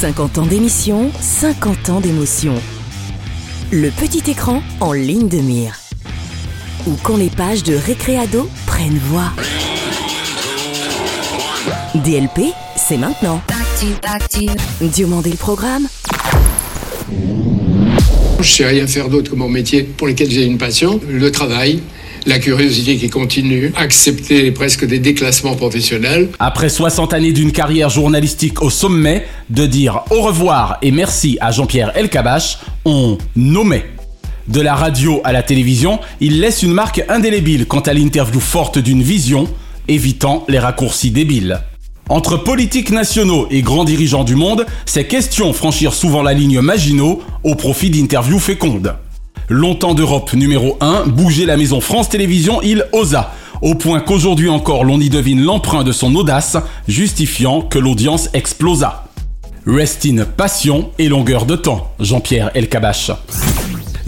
50 ans d'émission, 50 ans d'émotion. Le petit écran en ligne de mire. Ou quand les pages de Récréado prennent voix. DLP, c'est maintenant. Diomandé le programme. Je sais rien faire d'autre que mon métier pour lequel j'ai une passion, le travail, la curiosité qui continue, accepter presque des déclassements professionnels. Après 60 années d'une carrière journalistique au sommet, de dire au revoir et merci à Jean-Pierre Elkabach, on nommait. De la radio à la télévision, il laisse une marque indélébile quant à l'interview forte d'une vision, évitant les raccourcis débiles. Entre politiques nationaux et grands dirigeants du monde, ces questions franchirent souvent la ligne Maginot au profit d'interviews fécondes. Longtemps d'Europe numéro 1, bouger la maison France Télévisions, il osa. Au point qu'aujourd'hui encore l'on y devine l'emprunt de son audace, justifiant que l'audience explosa. Rest in passion et longueur de temps, Jean-Pierre Elkabach.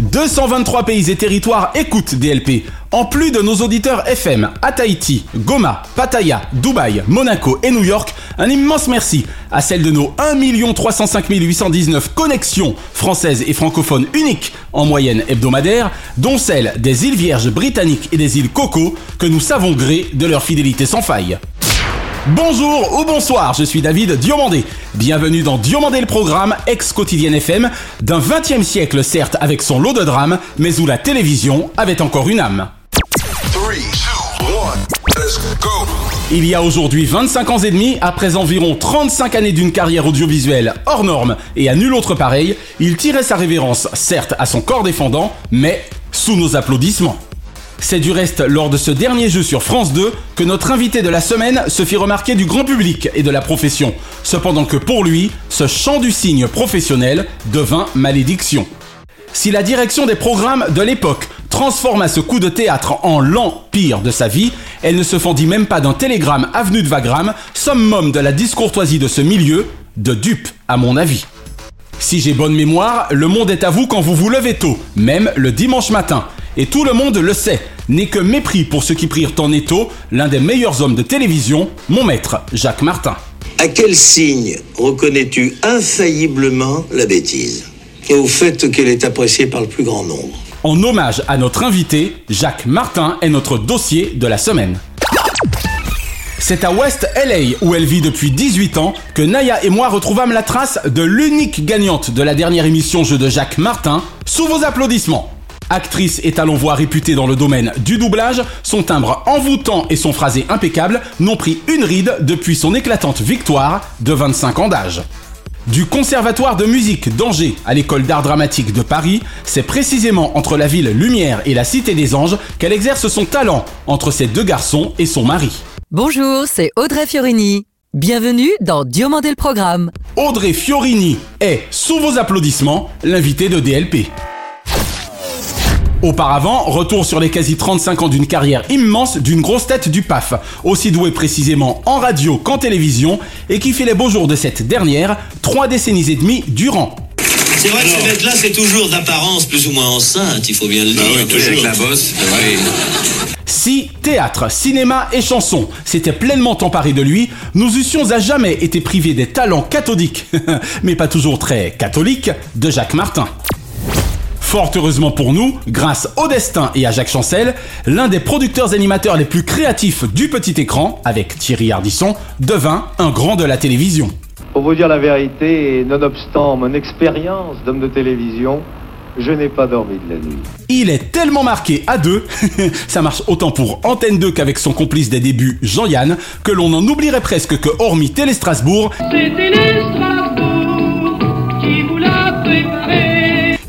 223 pays et territoires écoutent DLP. En plus de nos auditeurs FM à Tahiti, Goma, Pattaya, Dubaï, Monaco et New York, un immense merci à celles de nos 1 305 819 connexions françaises et francophones uniques en moyenne hebdomadaire, dont celles des îles Vierges britanniques et des îles Coco, que nous savons gré de leur fidélité sans faille. Bonjour ou bonsoir, je suis David Diomandé. Bienvenue dans Diomandé le programme, ex-quotidienne FM, d'un 20e siècle certes avec son lot de drames, mais où la télévision avait encore une âme. Il y a aujourd'hui 25 ans et demi, après environ 35 années d'une carrière audiovisuelle hors norme et à nul autre pareil, il tirait sa révérence certes à son corps défendant, mais sous nos applaudissements. C'est du reste lors de ce dernier jeu sur France 2 que notre invité de la semaine se fit remarquer du grand public et de la profession, cependant que pour lui, ce chant du cygne professionnel devint malédiction. Si la direction des programmes de l'époque transforma ce coup de théâtre en l'empire de sa vie, elle ne se fendit même pas d'un télégramme avenue de Wagram, summum de la discourtoisie de ce milieu, de dupe à mon avis. Si j'ai bonne mémoire, le monde est à vous quand vous vous levez tôt, même le dimanche matin. Et tout le monde le sait, n'est que mépris pour ceux qui prirent en étau l'un des meilleurs hommes de télévision, mon maître, Jacques Martin. À quel signe reconnais-tu infailliblement la bêtise Et au fait qu'elle est appréciée par le plus grand nombre En hommage à notre invité, Jacques Martin est notre dossier de la semaine. C'est à West LA, où elle vit depuis 18 ans, que Naya et moi retrouvâmes la trace de l'unique gagnante de la dernière émission Jeu de Jacques Martin, sous vos applaudissements. Actrice et talon-voix réputée dans le domaine du doublage, son timbre envoûtant et son phrasé impeccable n'ont pris une ride depuis son éclatante victoire de 25 ans d'âge. Du conservatoire de musique d'Angers à l'école d'art dramatique de Paris, c'est précisément entre la ville Lumière et la Cité des Anges qu'elle exerce son talent entre ses deux garçons et son mari. Bonjour, c'est Audrey Fiorini. Bienvenue dans Diomandé le Programme. Audrey Fiorini est, sous vos applaudissements, l'invité de DLP. Auparavant, retour sur les quasi 35 ans d'une carrière immense d'une grosse tête du PAF, aussi douée précisément en radio qu'en télévision, et qui fait les beaux jours de cette dernière, trois décennies et demie durant. C'est vrai que ce mec-là, c'est toujours d'apparence plus ou moins enceinte, il faut bien le dire. Ah oui, toujours avec la bosse. Oui. Si théâtre, cinéma et chanson s'étaient pleinement emparés de lui, nous eussions à jamais été privés des talents cathodiques, mais pas toujours très catholiques, de Jacques Martin. Fort heureusement pour nous, grâce au destin et à Jacques Chancel, l'un des producteurs animateurs les plus créatifs du petit écran, avec Thierry Ardisson, devint un grand de la télévision. Pour vous dire la vérité, nonobstant mon expérience d'homme de télévision, je n'ai pas dormi de la nuit. Il est tellement marqué à deux, ça marche autant pour Antenne 2 qu'avec son complice des débuts, Jean-Yann, que l'on en oublierait presque que hormis Télé Strasbourg,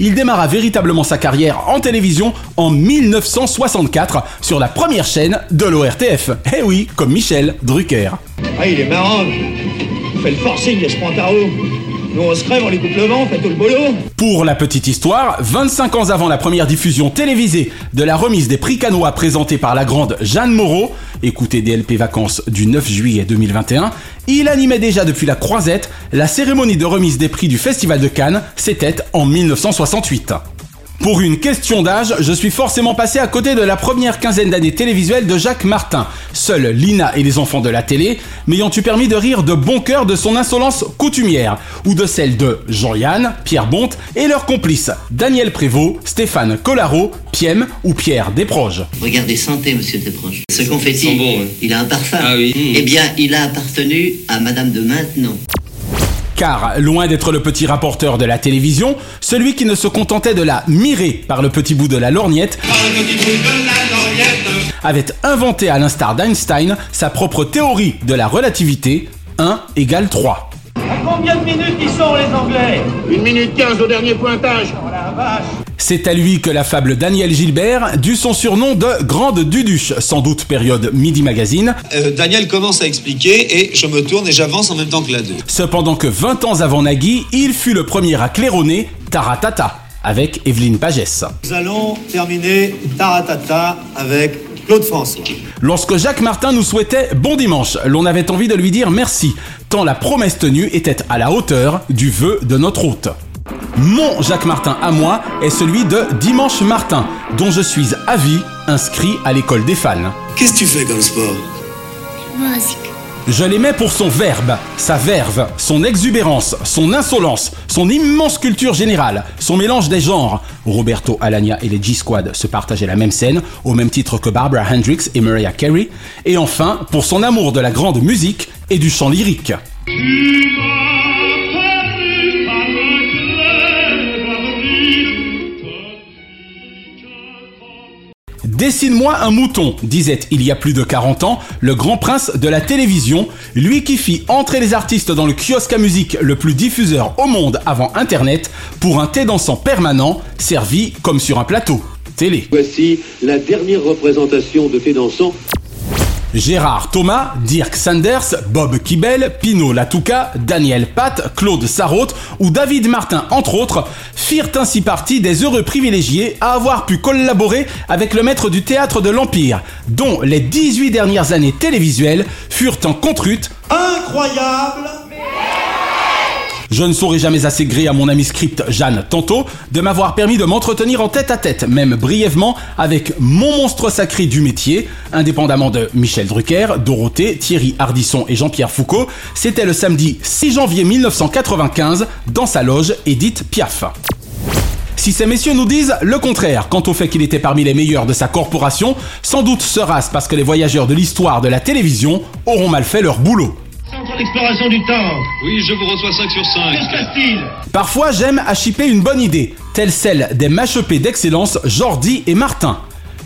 il démarra véritablement sa carrière en télévision en 1964 sur la première chaîne de l'ORTF. Eh oui, comme Michel Drucker. Ah, il est marrant. Il fait le forcing, Espantaro. Pour la petite histoire, 25 ans avant la première diffusion télévisée de la remise des prix canois présentée par la grande Jeanne Moreau, écoutez DLP Vacances du 9 juillet 2021, il animait déjà depuis la Croisette la cérémonie de remise des prix du Festival de Cannes, c'était en 1968. Pour une question d'âge, je suis forcément passé à côté de la première quinzaine d'années télévisuelles de Jacques Martin. Seuls Lina et les enfants de la télé m'ayant eu permis de rire de bon cœur de son insolence coutumière, ou de celle de Jean-Yann, Pierre Bonte et leurs complices, Daniel Prévost, Stéphane Collaro, Piem ou Pierre Desproges. Regardez, santé, monsieur Desproges. Ce confetti, hein. il a un parfum. Ah oui. Eh bien, il a appartenu à madame de Maintenon. Car, loin d'être le petit rapporteur de la télévision, celui qui ne se contentait de la mirer par le petit bout de la lorgnette, avait inventé à l'instar d'Einstein sa propre théorie de la relativité, 1 égale 3. À combien de minutes ils sont les Anglais? Une minute quinze au dernier pointage. C'est à lui que la fable Daniel Gilbert dut son surnom de Grande Duduche, sans doute période Midi Magazine, Euh, Daniel commence à expliquer et je me tourne et j'avance en même temps que la deux. cependant que 20 ans avant Nagui, il fut le premier à claironner Taratata, avec Evelyne Pagès. Nous allons terminer Taratata avec Claude François. Lorsque Jacques Martin nous souhaitait bon dimanche, l'on avait envie de lui dire merci, tant la promesse tenue était à la hauteur du vœu de notre hôte. Mon Jacques Martin à moi est celui de Dimanche Martin, dont je suis à vie inscrit à l'école des fans. Qu'est-ce que tu fais comme sport? Je l'aimais pour son verbe, sa verve, son exubérance, son insolence, son immense culture générale, son mélange des genres. Roberto Alagna et les G-Squad se partageaient la même scène, au même titre que Barbara Hendricks et Mariah Carey. Et enfin, pour son amour de la grande musique et du chant lyrique. Dessine-moi un mouton, disait il y a plus de 40 ans le grand prince de la télévision, lui qui fit entrer les artistes dans le kiosque à musique le plus diffuseur au monde avant Internet pour un thé dansant permanent servi comme sur un plateau. Télé. Voici la dernière représentation de Thé dansant. Gérard Thomas, Dirk Sanders, Bob Kibel, Pino Latouka, Daniel Pat, Claude Sarraute ou David Martin, entre autres, firent ainsi partie des heureux privilégiés à avoir pu collaborer avec le maître du théâtre de l'Empire, dont les 18 dernières années télévisuelles furent en contrute. Incroyable Je ne saurais jamais assez gré à mon ami script Jeanne Tantôt de m'avoir permis de m'entretenir en tête à tête, même brièvement, avec mon monstre sacré du métier, indépendamment de Michel Drucker, Dorothée, Thierry Ardisson et Jean-Pierre Foucault. C'était le samedi 6 janvier 1995 dans sa loge Edith Piaf. Si ces messieurs nous disent le contraire quant au fait qu'il était parmi les meilleurs de sa corporation, sans doute sera-ce parce que les voyageurs de l'histoire de la télévision auront mal fait leur boulot. Centre d'exploration du temps Oui, je vous reçois 5 sur 5. Que se passe-t-il? Parfois, j'aime à chipper une bonne idée, telle celle des machepés d'excellence Jordi et Martin.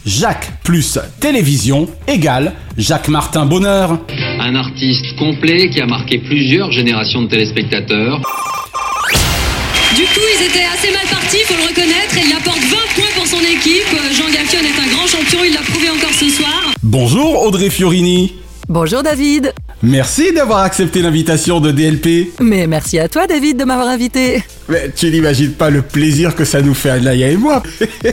Jacques plus télévision égale Jacques Martin Bonheur. Un artiste complet qui a marqué plusieurs générations de téléspectateurs. Du coup, ils étaient assez mal partis, faut le reconnaître, et il apporte 20 points pour son équipe. Jean Gaffion est un grand champion, il l'a prouvé encore ce soir. Bonjour Audrey Fiorini. Bonjour David. Merci d'avoir accepté l'invitation de DLP. Mais merci à toi David de m'avoir invité. Mais tu n'imagines pas le plaisir que ça nous fait à Naya et moi.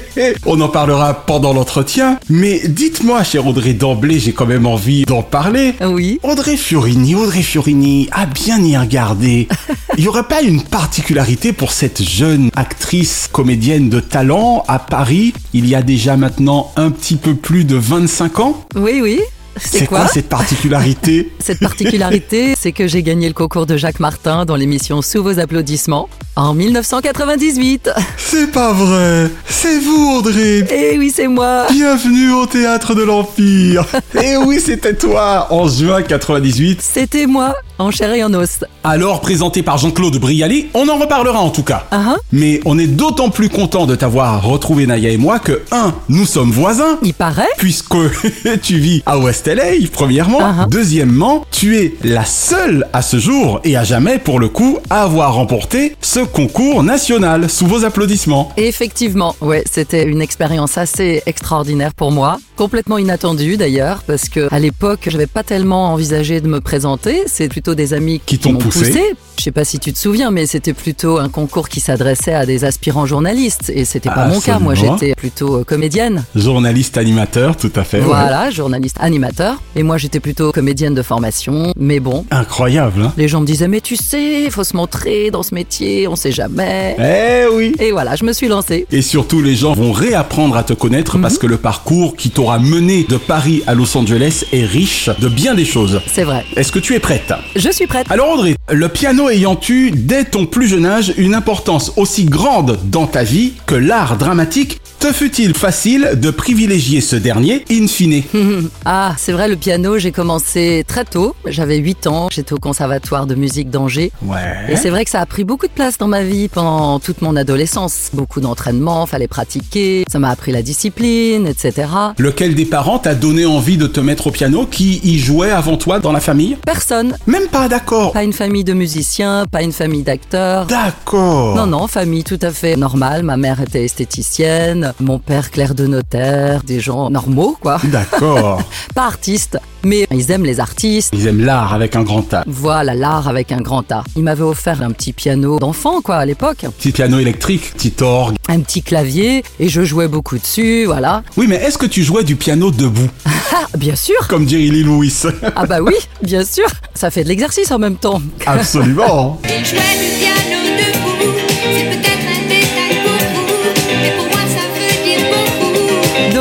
On en parlera pendant l'entretien. Mais dites-moi, chère Audrey, d'emblée, j'ai quand même envie d'en parler. Oui. Audrey Fiorini, Audrey Fiorini, à bien y regarder. Il y aurait pas une particularité pour cette jeune actrice comédienne de talent à Paris, il y a déjà maintenant un petit peu plus de 25 ans? Oui, oui. C'est quoi, cette particularité Cette particularité, c'est que j'ai gagné le concours de Jacques Martin dans l'émission Sous vos applaudissements en 1998. C'est pas vrai C'est vous, Audrey Eh oui, c'est moi Bienvenue au théâtre de l'Empire Eh oui, c'était toi En juin 98 C'était moi, en chair et en os. Alors présenté par Jean-Claude Brialy, on en reparlera en tout cas. Uh -huh. Mais on est d'autant plus content de t'avoir retrouvé Naya et moi que 1. Nous sommes voisins. Il paraît. Puisque tu vis à West LA, premièrement. Uh -huh. Deuxièmement, tu es la seule à ce jour et à jamais pour le coup à avoir remporté ce concours national sous vos applaudissements. Effectivement, ouais, c'était une expérience assez extraordinaire pour moi, complètement inattendue d'ailleurs, parce que à l'époque, j'avais pas tellement envisagé de me présenter. C'est plutôt des amis Qui t'ont m'ont poussé. Je sais pas si tu te souviens, mais c'était plutôt un concours qui s'adressait à des aspirants journalistes, et c'était pas mon cas. Moi, j'étais plutôt euh, comédienne. Journaliste animateur, tout à fait. ouais. Voilà, journaliste animateur. Et moi, j'étais plutôt comédienne de formation. Mais bon, Incroyable, hein les gens me disaient, mais tu sais, faut se montrer dans ce métier, on sait jamais. Eh oui Et voilà, je me suis lancée. Et surtout, les gens vont réapprendre à te connaître parce que le parcours qui t'aura mené de Paris à Los Angeles est riche de bien des choses. C'est vrai. Est-ce que tu es prête? Je suis prête. Alors Audrey, le piano ayant eu dès ton plus jeune âge une importance aussi grande dans ta vie que l'art dramatique, te fut-il facile de privilégier ce dernier in fine Ah, c'est vrai, le piano, j'ai commencé très tôt. J'avais 8 ans, j'étais au conservatoire de musique d'Angers. Ouais. Et c'est vrai que ça a pris beaucoup de place dans ma vie pendant toute mon adolescence. Beaucoup d'entraînement, fallait pratiquer, ça m'a appris la discipline, etc. Lequel des parents t'a donné envie de te mettre au piano Qui y jouait avant toi dans la famille? Personne. Même pas d'accord. Pas une famille de musiciens, pas une famille d'acteurs. D'accord. Non, non, famille tout à fait normale. Ma mère était esthéticienne, mon père clerc de notaire, des gens normaux, quoi. D'accord. Pas artistes, mais ils aiment les artistes. Ils aiment l'art avec un grand A. Voilà, l'art avec un grand A. Il m'avait offert un petit piano d'enfant, quoi, à l'époque. Petit piano électrique, petit orgue. Un petit clavier, et je jouais beaucoup dessus, voilà. Oui, mais est-ce que tu jouais du piano debout Ah, bien sûr Comme dirait Lee Lewis. Ah bah oui, bien sûr Ça fait de l'exercice en même temps. Absolument. Il jouait du piano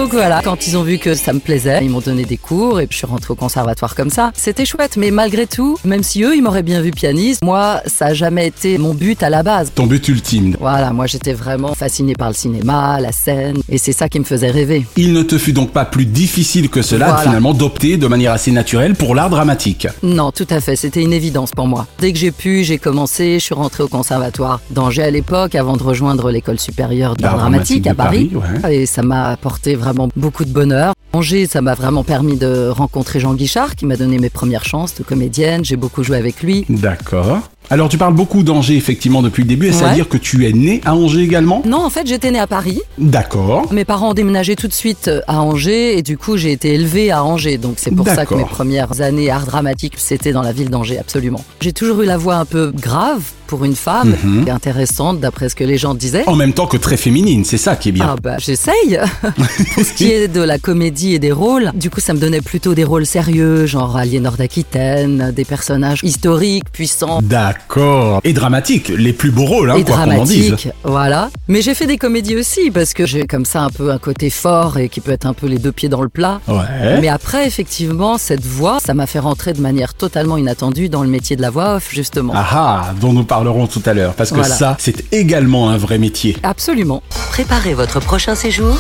Donc voilà, quand ils ont vu que ça me plaisait, ils m'ont donné des cours et puis je suis rentrée au conservatoire comme ça. C'était chouette, mais malgré tout, même si eux, ils m'auraient bien vu pianiste, moi, ça a jamais été mon but à la base. Ton but ultime. Voilà, moi j'étais vraiment fascinée par le cinéma, la scène, et c'est ça qui me faisait rêver. Il ne te fut donc pas plus difficile que cela Voilà. finalement d'opter de manière assez naturelle pour l'art dramatique. Non, tout à fait, c'était une évidence pour moi. Dès que j'ai pu, j'ai commencé, je suis rentrée au conservatoire d'Angers à l'époque avant de rejoindre l'école supérieure d'art dramatique dramatique à. Paris, Et ça m'a apporté vraiment beaucoup de bonheur. Angers, ça m'a vraiment permis de rencontrer Jean Guichard qui m'a donné mes premières chances de comédienne. J'ai beaucoup joué avec lui. D'accord. Alors tu parles beaucoup d'Angers effectivement depuis le début, est-ce à Ouais. dire que tu es né à Angers également? Non, en fait, j'étais née à Paris. D'accord. Mes parents ont déménagé tout de suite à Angers et du coup, j'ai été élevée à Angers. Donc c'est pour ça que mes premières années art dramatique, c'était dans la ville d'Angers, absolument. J'ai toujours eu la voix un peu grave pour une femme, Mhm. intéressante d'après ce que les gens disaient. En même temps que très féminine, c'est ça qui est bien. Ah bah j'essaye Pour ce qui est de la comédie et des rôles, du coup ça me donnait plutôt des rôles sérieux, genre Aliénor d'Aquitaine, des personnages historiques, puissants D'accord. Et dramatique, les plus beaux rôles, hein, et quoi qu'on en dise. dramatiques, voilà. Mais j'ai fait des comédies aussi, parce que j'ai comme ça un peu un côté fort et qui peut être un peu les deux pieds dans le plat. Ouais. Mais après, effectivement, cette voix, ça m'a fait rentrer de manière totalement inattendue dans le métier de la voix off, justement. Ah ah, dont nous parlerons tout à l'heure, parce que Voilà. ça, c'est également un vrai métier. Absolument. Préparez votre prochain séjour.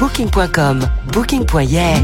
Booking.com, Booking.yeah.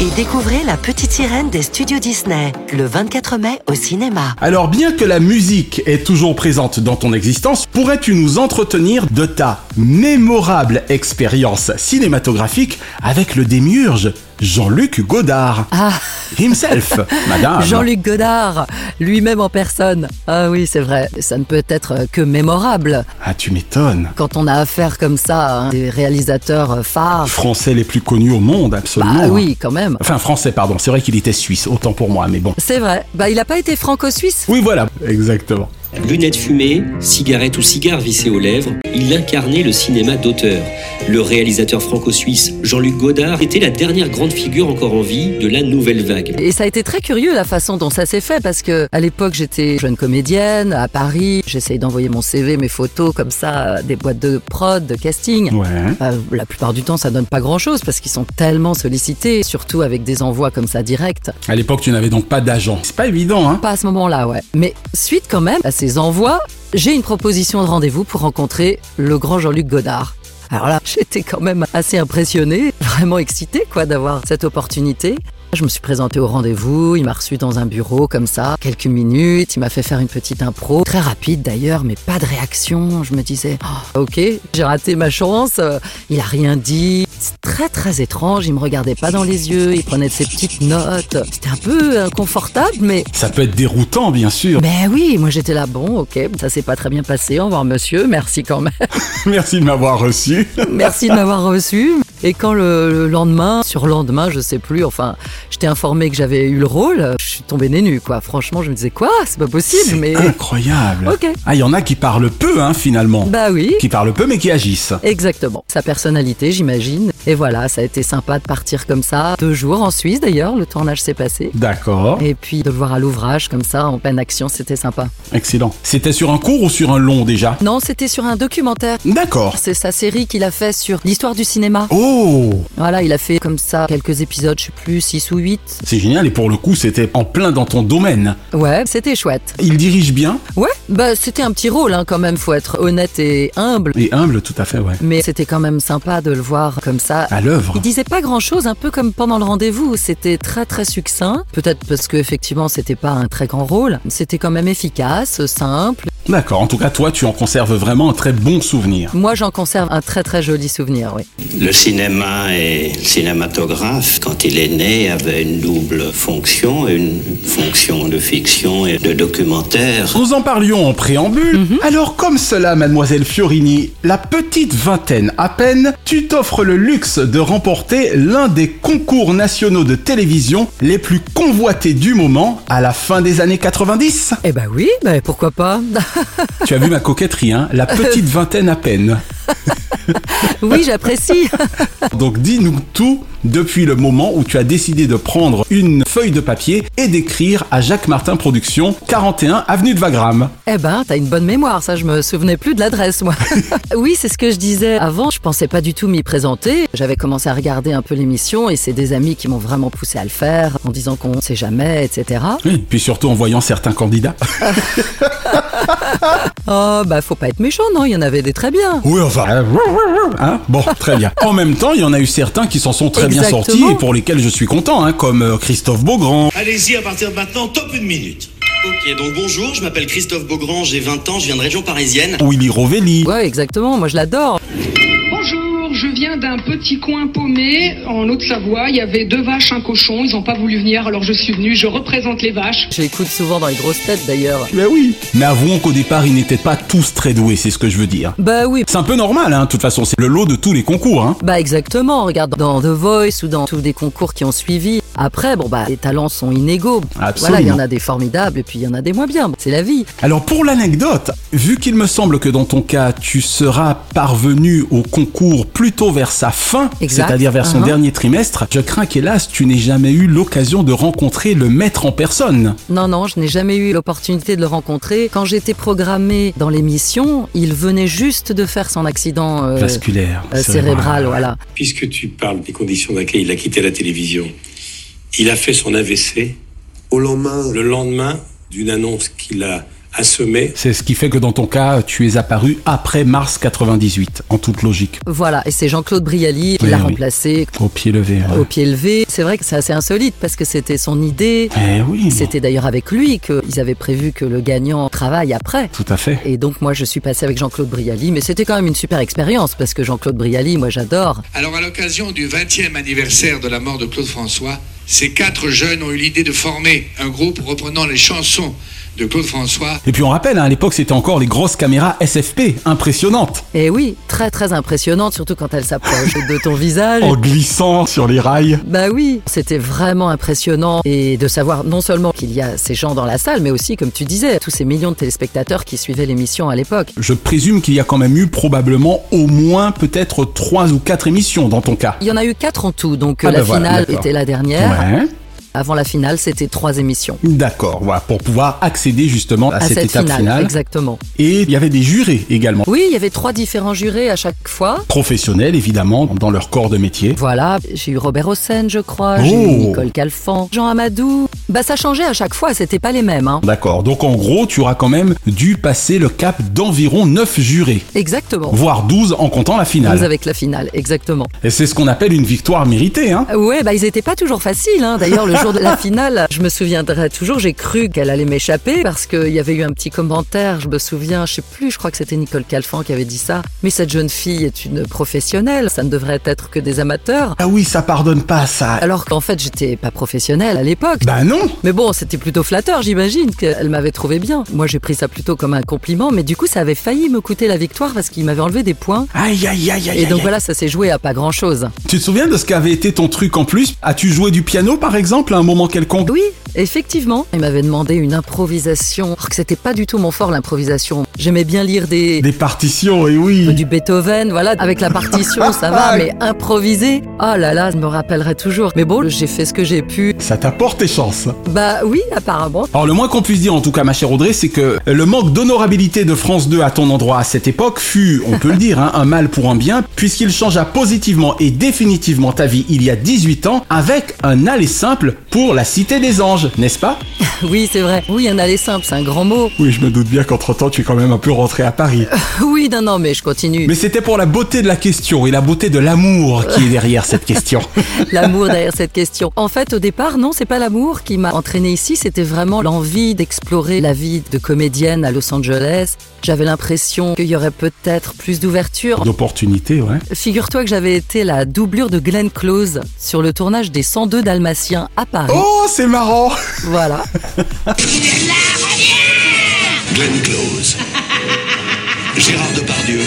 Et découvrez La Petite Sirène des studios Disney, le 24 mai au cinéma. Alors bien que la musique est toujours présente dans ton existence, pourrais-tu nous entretenir de ta mémorable expérience cinématographique avec le démiurge Jean-Luc Godard Ah Himself, madame Jean-Luc Godard, lui-même en personne. Ah oui, c'est vrai, ça ne peut être que mémorable. Ah, tu m'étonnes. Quand on a affaire comme ça des réalisateurs phares. Français les plus connus au monde, absolument. Bah oui, quand même. Enfin, français, pardon. C'est vrai qu'il était suisse, autant pour moi, mais bon. C'est vrai. Bah, il n'a pas été franco-suisse? Oui, voilà, exactement. Lunettes fumées, cigarette ou cigare vissé aux lèvres, il incarnait le cinéma d'auteur. Le réalisateur franco-suisse Jean-Luc Godard était la dernière grande figure encore en vie de la nouvelle vague. Et ça a été très curieux la façon dont ça s'est fait parce que à l'époque j'étais jeune comédienne à Paris, j'essayais d'envoyer mon CV, mes photos comme ça à des boîtes de prod, de casting. Ouais. Euh, la plupart du temps ça donne pas grand chose parce qu'ils sont tellement sollicités, surtout avec des envois comme ça directs. À l'époque, tu n'avais donc pas d'agent. C'est pas évident, hein Pas à ce moment-là, ouais. Mais suite quand même à ces envois, j'ai une proposition de rendez-vous pour rencontrer le grand Jean-Luc Godard. Alors là, j'étais quand même assez impressionnée, vraiment excitée quoi d'avoir cette opportunité. Je me suis présentée au rendez-vous, il m'a reçu dans un bureau comme ça, quelques minutes, il m'a fait faire une petite impro, très rapide d'ailleurs, mais pas de réaction. Je me disais, Oh, ok, j'ai raté ma chance, euh, il a rien dit, très très étrange. Il me regardait pas dans les yeux, il prenait de ses petites notes. C'était un peu inconfortable, mais. Ça peut être déroutant, bien sûr. Ben oui, moi j'étais là, bon, ok, ça s'est pas très bien passé. Au revoir, monsieur, merci quand même. Merci de m'avoir reçu. Merci de m'avoir reçu. Et quand le, le lendemain, sur lendemain, je sais plus, enfin, j'étais informé que j'avais eu le rôle, je suis tombée nez nu, quoi. Franchement, je me disais, quoi? C'est pas possible, mais. Incroyable. Ok. Ah, il y en a qui parlent peu, hein, finalement. Bah oui. Qui parlent peu, mais qui agissent. Exactement. Sa personnalité, j'imagine. Et voilà, ça a été sympa de partir comme ça. Deux jours en Suisse d'ailleurs, le tournage s'est passé. D'accord. Et puis de le voir à l'ouvrage comme ça, en pleine action, c'était sympa. Excellent. C'était sur un court ou sur un long déjà? Non, c'était sur un documentaire. D'accord. C'est sa série qu'il a fait sur l'histoire du cinéma. Oh Voilà, il a fait comme ça quelques épisodes, je sais plus, 6 ou 8. C'est génial et pour le coup, c'était en plein dans ton domaine. Ouais, c'était chouette. Il dirige bien Ouais, bah c'était un petit rôle hein, quand même, faut être honnête et humble. et humble, tout à fait, ouais. Mais c'était quand même sympa de le voir comme ça. À l'œuvre. Il disait pas grand chose, un peu comme pendant le rendez-vous. C'était très très succinct. Peut-être parce que effectivement c'était pas un très grand rôle. C'était quand même efficace, simple. D'accord. En tout cas, toi, tu en conserves vraiment un très bon souvenir. Moi j'en conserve un très très joli souvenir, oui. Le cinéma et le cinématographe, quand il est né, avait une double fonction, une fonction de fiction et de documentaire. Nous en parlions en préambule. Alors, comme cela, mademoiselle Fiorini, la petite vingtaine à peine, tu t'offres le luxe de remporter l'un des concours nationaux de télévision les plus convoités du moment à la fin des années 90. Eh bah oui, bah pourquoi pas Tu as vu ma coquetterie, hein La petite vingtaine à peine. Oui, j'apprécie. Donc dis-nous tout depuis le moment où tu as décidé de prendre une feuille de papier et d'écrire à Jacques Martin Productions, 41 avenue de Wagram. Eh ben, t'as une bonne mémoire, ça, je me souvenais plus de l'adresse, moi. oui, c'est ce que je disais avant, je pensais pas du tout m'y présenter. J'avais commencé à regarder un peu l'émission et c'est des amis qui m'ont vraiment poussé à le faire en disant qu'on sait jamais, etc. Oui, puis surtout en voyant certains candidats. Oh, bah, faut pas être méchant, non, il y en avait des très bien. Oui, enfin. Hein bon, très bien. En même temps, il y en a eu certains qui s'en sont très bien sortis et pour lesquels je suis content, hein, comme euh, Christophe Beaugrand. Allez-y, à partir de maintenant, top une minute. Ok, donc bonjour, je m'appelle Christophe Beaugrand, j'ai 20 ans, je viens de région parisienne. Willy Rovelli. Ouais, exactement, moi je l'adore. D'un petit coin paumé en Haute-Savoie. Il y avait deux vaches, un cochon. Ils n'ont pas voulu venir, alors je suis venue. Je représente les vaches. Je l'écoute souvent dans les grosses têtes d'ailleurs. Ben oui. Mais avouons qu'au départ, ils n'étaient pas tous très doués, c'est ce que je veux dire. Bah oui. C'est un peu normal, hein, de toute façon, c'est le lot de tous les concours, hein. Bah exactement, regarde dans The Voice ou dans tous les concours qui ont suivi. Après, bon bah les talents sont inégaux. Voilà, il y en Absolument. a des formidables et puis il y en a des moins bien. C'est la vie. Alors pour l'anecdote, vu qu'il me semble que dans ton cas, tu seras parvenu au concours plutôt vers sa fin, c'est-à-dire vers son Uh-huh. dernier trimestre, je crains qu'hélas, tu n'aies jamais eu l'occasion de rencontrer le maître en personne. Non, non, je n'ai jamais eu l'opportunité de le rencontrer. Quand j'étais programmée dans l'émission, il venait juste de faire son accident euh, Vasculaire, euh, cérébral, voilà. Puisque tu parles des conditions dans lesquelles il a quitté la télévision, il a fait son AVC Au lendemain, le lendemain d'une annonce qu'il a C'est ce qui fait que dans ton cas, tu es apparu après mars 98, en toute logique, Voilà, et c'est Jean-Claude Brialy qui Oui, l'a oui. remplacé au pied levé. ouais. au pied levé. C'est vrai que c'est assez insolite parce que c'était son idée. Eh oui, C'était d'ailleurs avec lui qu'ils avaient prévu que le gagnant travaille après. tout à fait. Et donc moi je suis passé avec Jean-Claude Brialy, mais c'était quand même une super expérience parce que Jean-Claude Brialy, moi j'adore. Alors, à l'occasion du 20e anniversaire de la mort de Claude François, ces quatre jeunes ont eu l'idée de former un groupe reprenant les chansons de Claude François. Et puis on rappelle, hein, à l'époque, c'était encore les grosses caméras SFP, impressionnantes, Et oui, très très impressionnante, surtout quand elle s'approche de ton visage. en glissant sur les rails. Bah oui, c'était vraiment impressionnant et de savoir non seulement qu'il y a ces gens dans la salle, mais aussi, comme tu disais, tous ces millions de téléspectateurs qui suivaient l'émission à l'époque. Je présume qu'il y a quand même eu probablement au moins peut-être trois ou quatre émissions dans ton cas. Il y en a eu quatre en tout, donc Ah la bah voilà, finale était la dernière. Ouais. Avant la finale, c'était trois émissions. D'accord, voilà, pour pouvoir accéder justement à, À cette, cette étape finale, finale. exactement. Et il y avait des jurés également. Oui, il y avait trois différents jurés à chaque fois. Professionnels évidemment, dans leur corps de métier. Voilà, j'ai eu Robert Hossein, je crois, Oh. j'ai eu Nicole Calfan, Jean Amadou. Bah ça changeait à chaque fois, c'était pas les mêmes. Hein. D'accord, donc en gros, tu auras quand même dû passer le cap d'environ 9 jurés, Exactement. voire 12 en comptant la finale. avec la finale, exactement. Et c'est ce qu'on appelle une victoire méritée, hein Ouais, bah ils étaient pas toujours faciles. Hein. D'ailleurs, le jour jour de la finale, je me souviendrai toujours, j'ai cru qu'elle allait m'échapper parce qu'il y avait eu un petit commentaire, je me souviens, je sais plus, je crois que c'était Nicole Calfan qui avait dit ça. Mais cette jeune fille est une professionnelle, ça ne devrait être que des amateurs. Ah oui, ça pardonne pas ça. Alors qu'en fait, j'étais pas professionnelle à l'époque. Bah non Mais bon, c'était plutôt flatteur, j'imagine, qu'elle m'avait trouvé bien. Moi, j'ai pris ça plutôt comme un compliment, mais du coup, ça avait failli me coûter la victoire parce qu'il m'avait enlevé des points. Aïe, aïe, aïe, aïe. Et donc aïe. voilà, ça s'est joué à pas grand chose. Tu te souviens de ce qu'avait été ton truc en plus? As-tu joué du piano par exemple? À un moment quelconque Oui, effectivement. Il m'avait demandé une improvisation. Alors que c'était pas du tout mon fort, l'improvisation. J'aimais bien lire des. Des partitions, et oui. Du Beethoven, voilà, avec la partition, ça va, mais improviser, oh là là, je me rappellerai toujours. Mais bon, j'ai fait ce que j'ai pu. Ça t'apporte tes chances. Bah oui, apparemment. Alors le moins qu'on puisse dire en tout cas ma chère Audrey, c'est que le manque d'honorabilité de France 2 à ton endroit à cette époque fut, on peut le dire, hein, un mal pour un bien, puisqu'il changea positivement et définitivement ta vie il y a 18 ans avec un aller simple pour la Cité des Anges, n'est-ce pas Oui, c'est vrai. Oui, un aller simple, c'est un grand mot. Oui, je me doute bien qu'entre temps tu es quand même un peu rentré à Paris. Oui, non, non, mais je continue. Mais c'était pour la beauté de la question et la beauté de l'amour qui est derrière cette question. L'amour derrière cette question. En fait, au départ, non, c'est pas l'amour qui m'a entraîné ici, c'était vraiment l'envie d'explorer la vie de comédienne à Los Angeles. J'avais l'impression qu'il y aurait peut-être plus d'ouverture. D'opportunité, ouais. Figure-toi que j'avais été la doublure de Glenn Close sur le tournage des 102 Dalmatiens à Paris. Oh, c'est marrant Voilà. Glenn Close. Gérard Depardieu.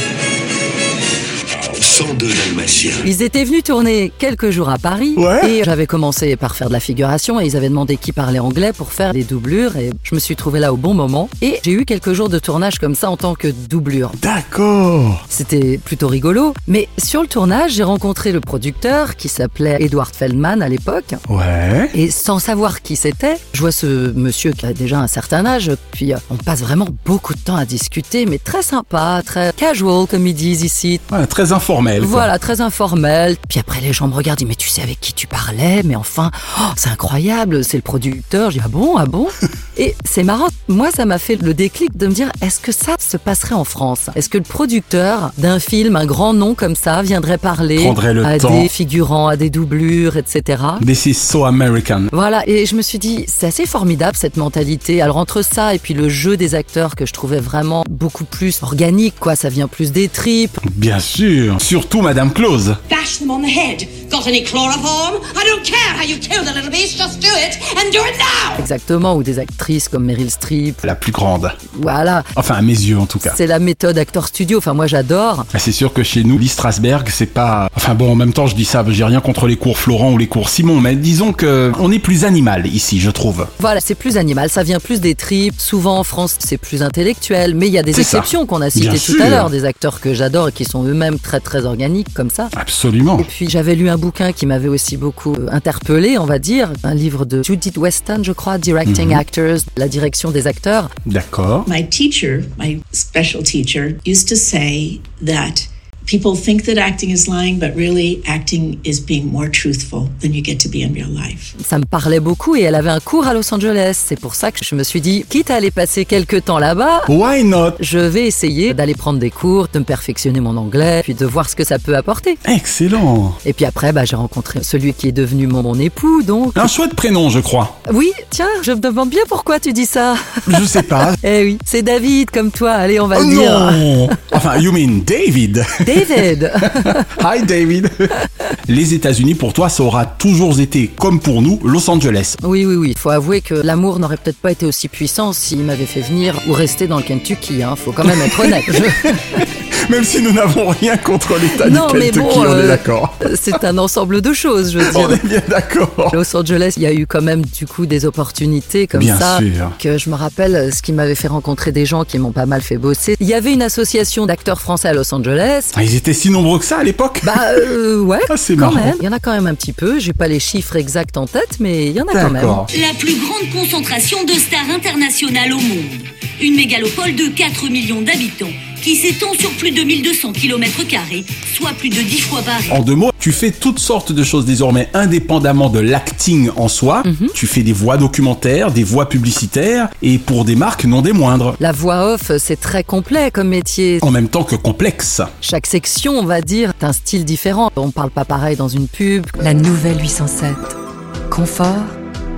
102 Dalmatiens. Ils étaient venus tourner quelques jours à Paris Ouais. et j'avais commencé par faire de la figuration et ils avaient demandé qui parlait anglais pour faire des doublures et je me suis trouvé là au bon moment et j'ai eu quelques jours de tournage comme ça en tant que doublure. D'accord. C'était plutôt rigolo, mais sur le tournage, j'ai rencontré le producteur qui s'appelait Edward Feldman à l'époque. Ouais. Et sans savoir qui c'était, je vois ce monsieur qui a déjà un certain âge, puis euh, on passe vraiment beaucoup de temps à discuter, mais très sympa, très casual comme ils disent ici. Ouais, très informel. Voilà, très informel. Puis après, les gens me regardent, ils disent, mais tu sais avec qui tu parlais, mais enfin, oh, c'est incroyable, c'est le producteur. Je dis, ah bon, ah bon Et c'est marrant, moi, ça m'a fait le déclic de me dire, est-ce que ça se passerait en France? Est-ce que le producteur d'un film, un grand nom comme ça, viendrait parler Prendrait le à temps. des figurants, à des doublures, etc. This is so American. Voilà, et je me suis dit, c'est assez formidable cette mentalité. Alors entre ça et puis le jeu des acteurs que je trouvais vraiment beaucoup plus organique, quoi, ça vient plus des tripes. Bien sûr. Surtout Madame Close. Bash them on the head. Got any chloroform? I don't care how you kill the little beast, just do it, and do it now! Exactement, ou des actrices comme Meryl Streep. La plus grande. Voilà, Enfin, à mes yeux en tout cas. c'est la méthode acteur studio. Enfin, moi j'adore. C'est sûr que chez nous, Lee Strasberg, c'est pas. Enfin bon, en même temps, je dis ça, j'ai rien contre les cours Florent ou les cours Simon, mais disons que on est plus animal ici, je trouve. Voilà, c'est plus animal, ça vient plus des tripes. Souvent en France, c'est plus intellectuel, mais il y a des C'est ça. exceptions qu'on a citées Bien tout sûr. à l'heure, des acteurs que j'adore et qui sont eux-mêmes très très organiques comme ça. Absolument. Et puis j'avais lu un bouquin qui m'avait aussi beaucoup euh, interpellé, on va dire, un livre de Judith Weston, je crois, Directing Mhm. Actors, la direction des acteurs. D'accord. My teacher, my special teacher, used to say that people think that acting is lying, but really acting is being more truthful than you get to be in real life. Ça me parlait beaucoup et elle avait un cours à Los Angeles. C'est pour ça que je me suis dit, quitte à aller passer quelques temps là-bas, Why not? je vais essayer d'aller prendre des cours, de me perfectionner mon anglais, puis de voir ce que ça peut apporter. Excellent. Et puis après, bah, j'ai rencontré celui qui est devenu mon, mon époux, donc. Un chouette prénom, je crois. Oui, tiens, je me demande bien pourquoi tu dis ça. Je sais pas. eh oui, c'est David comme toi, allez, on va Oh le dire. non Enfin, you mean David David Hi David Les États-Unis, pour toi, ça aura toujours été, comme pour nous, Los Angeles. Oui, oui, oui. Il faut avouer que l'amour n'aurait peut-être pas été aussi puissant s'il m'avait fait venir ou rester dans le Kentucky. Hein. Faut quand même être honnête. Même si nous n'avons rien contre l'État du Non, mais Kentucky, bon, on est euh, d'accord. c'est un ensemble de choses, je veux dire. On est bien d'accord. Los Angeles, il y a eu quand même du coup des opportunités comme Bien ça. sûr. Que je me rappelle ce qui m'avait fait rencontrer des gens qui m'ont pas mal fait bosser. Il y avait une association d'acteurs français à Los Angeles. Ah, ils étaient si nombreux que ça à l'époque Bah euh, ouais, Ah, c'est quand marrant. même. Il y en a quand même un petit peu. J'ai pas les chiffres exacts en tête, mais il y en a quand même. La plus grande concentration de stars internationales au monde. Une mégalopole de 4 millions d'habitants qui s'étend sur plus de 1200 km, soit plus de 10 fois Paris. En deux mots, tu fais toutes sortes de choses désormais indépendamment de l'acting en soi. Mhm. Tu fais des voix documentaires, des voix publicitaires et pour des marques non des moindres. La voix off, c'est très complet comme métier. En même temps que complexe. Chaque section, on va dire, a un style différent. On parle pas pareil dans une pub. La nouvelle 807. Confort,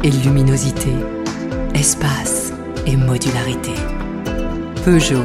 et luminosité, espace et modularité. Peugeot,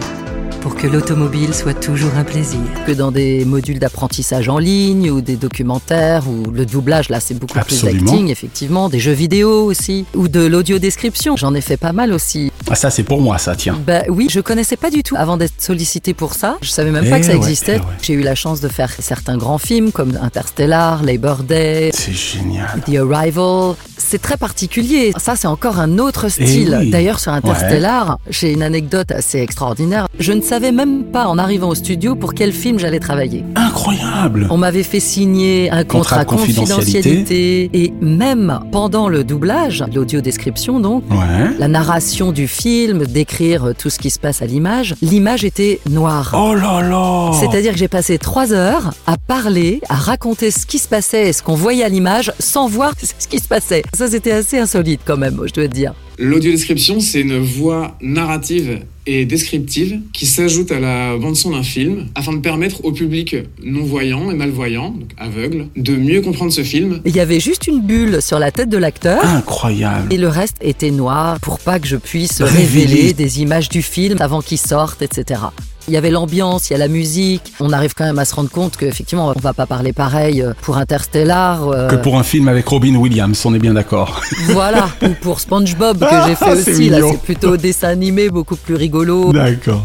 pour que l'automobile soit toujours un plaisir. Que dans des modules d'apprentissage en ligne ou des documentaires ou le doublage, là c'est beaucoup Absolument. plus d'acting, effectivement, des jeux vidéo aussi, ou de l'audio-description, j'en ai fait pas mal aussi. Ah, ça, c'est pour moi, ça, tiens. Bah oui, je connaissais pas du tout avant d'être sollicité pour ça. Je savais même pas Eh que ça ouais, existait. eh ouais. J'ai eu la chance de faire certains grands films comme Interstellar, Labor Day, C'est génial. The Arrival. C'est très particulier. Ça, c'est encore un autre style. Eh oui. D'ailleurs, sur Interstellar, j'ai une anecdote assez extraordinaire. Je ne savais même pas en arrivant au studio pour quel film j'allais travailler. Incroyable. On m'avait fait signer un Contrat contrat, de confidentialité et même pendant le doublage, l'audio description donc, Ouais. la narration du film, décrire tout ce qui se passe à l'image, l'image était noire. Oh là là C'est-à-dire que j'ai passé trois heures à parler, à raconter ce qui se passait et ce qu'on voyait à l'image sans voir ce qui se passait. Ça, c'était assez insolite quand même, je dois te dire. L'audiodescription, c'est une voix narrative et descriptive qui s'ajoute à la bande-son d'un film afin de permettre au public non-voyant et malvoyant, donc aveugle, de mieux comprendre ce film. Il y avait juste une bulle sur la tête de l'acteur. Incroyable. Et le reste était noir pour pas que je puisse Révéler. révéler des images du film avant qu'il sorte, etc. Il y avait l'ambiance, il y a la musique. On arrive quand même à se rendre compte qu'effectivement, on va pas parler pareil euh, pour Interstellar. euh, Que pour un film avec Robin Williams, on est bien d'accord. Voilà, ou pour SpongeBob que Ah, j'ai fait c'est aussi. Là, c'est plutôt dessin animé, beaucoup plus rigolo. D'accord.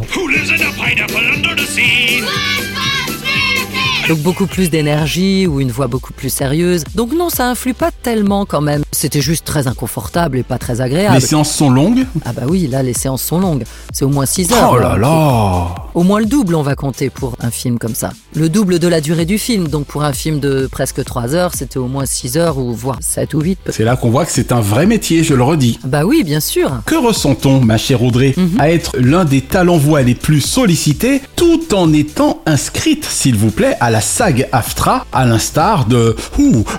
Donc beaucoup plus d'énergie ou une voix beaucoup plus sérieuse. Donc non, ça influe pas tellement quand même. C'était juste très inconfortable et pas très agréable. Les séances sont longues? Ah bah oui, là les séances sont longues. C'est au moins 6 heures. Oh là là Au moins le double on va compter pour un film comme ça. Le double de la durée du film. Donc pour un film de presque 3 heures, c'était au moins 6 heures ou voire 7 ou 8. C'est là qu'on voit que c'est un vrai métier, je le redis. Bah oui, bien sûr. Que ressent-on, ma chère Audrey, à être l'un des talents voix les plus sollicités, tout en étant inscrite, s'il vous plaît, à la SAG AFTRA, à l'instar de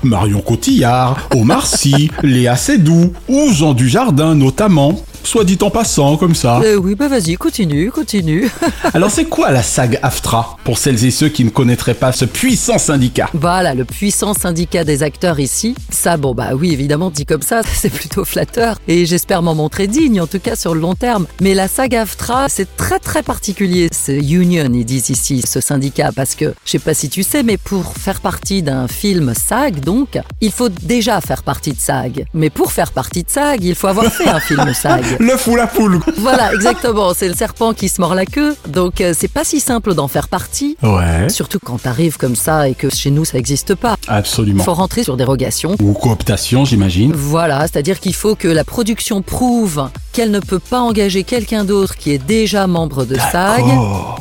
Marion Cotillard, Omar Sy, Léa Seydoux ou Jean Dujardin notamment Soit dit en passant, comme ça. Euh, oui, bah vas-y, continue, continue. Alors c'est quoi la SAG AFTRA Pour celles et ceux qui ne connaîtraient pas ce puissant syndicat? Voilà, le puissant syndicat des acteurs ici. Ça, bon, bah oui, évidemment, dit comme ça, c'est plutôt flatteur. Et j'espère m'en montrer digne, en tout cas sur le long terme. Mais la SAG AFTRA, c'est très très particulier. C'est union, ils disent ici, ce syndicat, parce que, je sais pas si tu sais, mais pour faire partie d'un film SAG, donc, il faut déjà faire partie de SAG. Mais pour faire partie de SAG, il faut avoir fait un film SAG. Le fou la poule. Voilà, exactement. C'est le serpent qui se mord la queue. Donc, euh, c'est pas si simple d'en faire partie. Ouais. Surtout quand t'arrives comme ça et que chez nous, ça n'existe pas. Absolument. faut rentrer sur dérogation. Ou cooptation, j'imagine. Voilà, c'est-à-dire qu'il faut que la production prouve qu'elle ne peut pas engager quelqu'un d'autre qui est déjà membre de SAG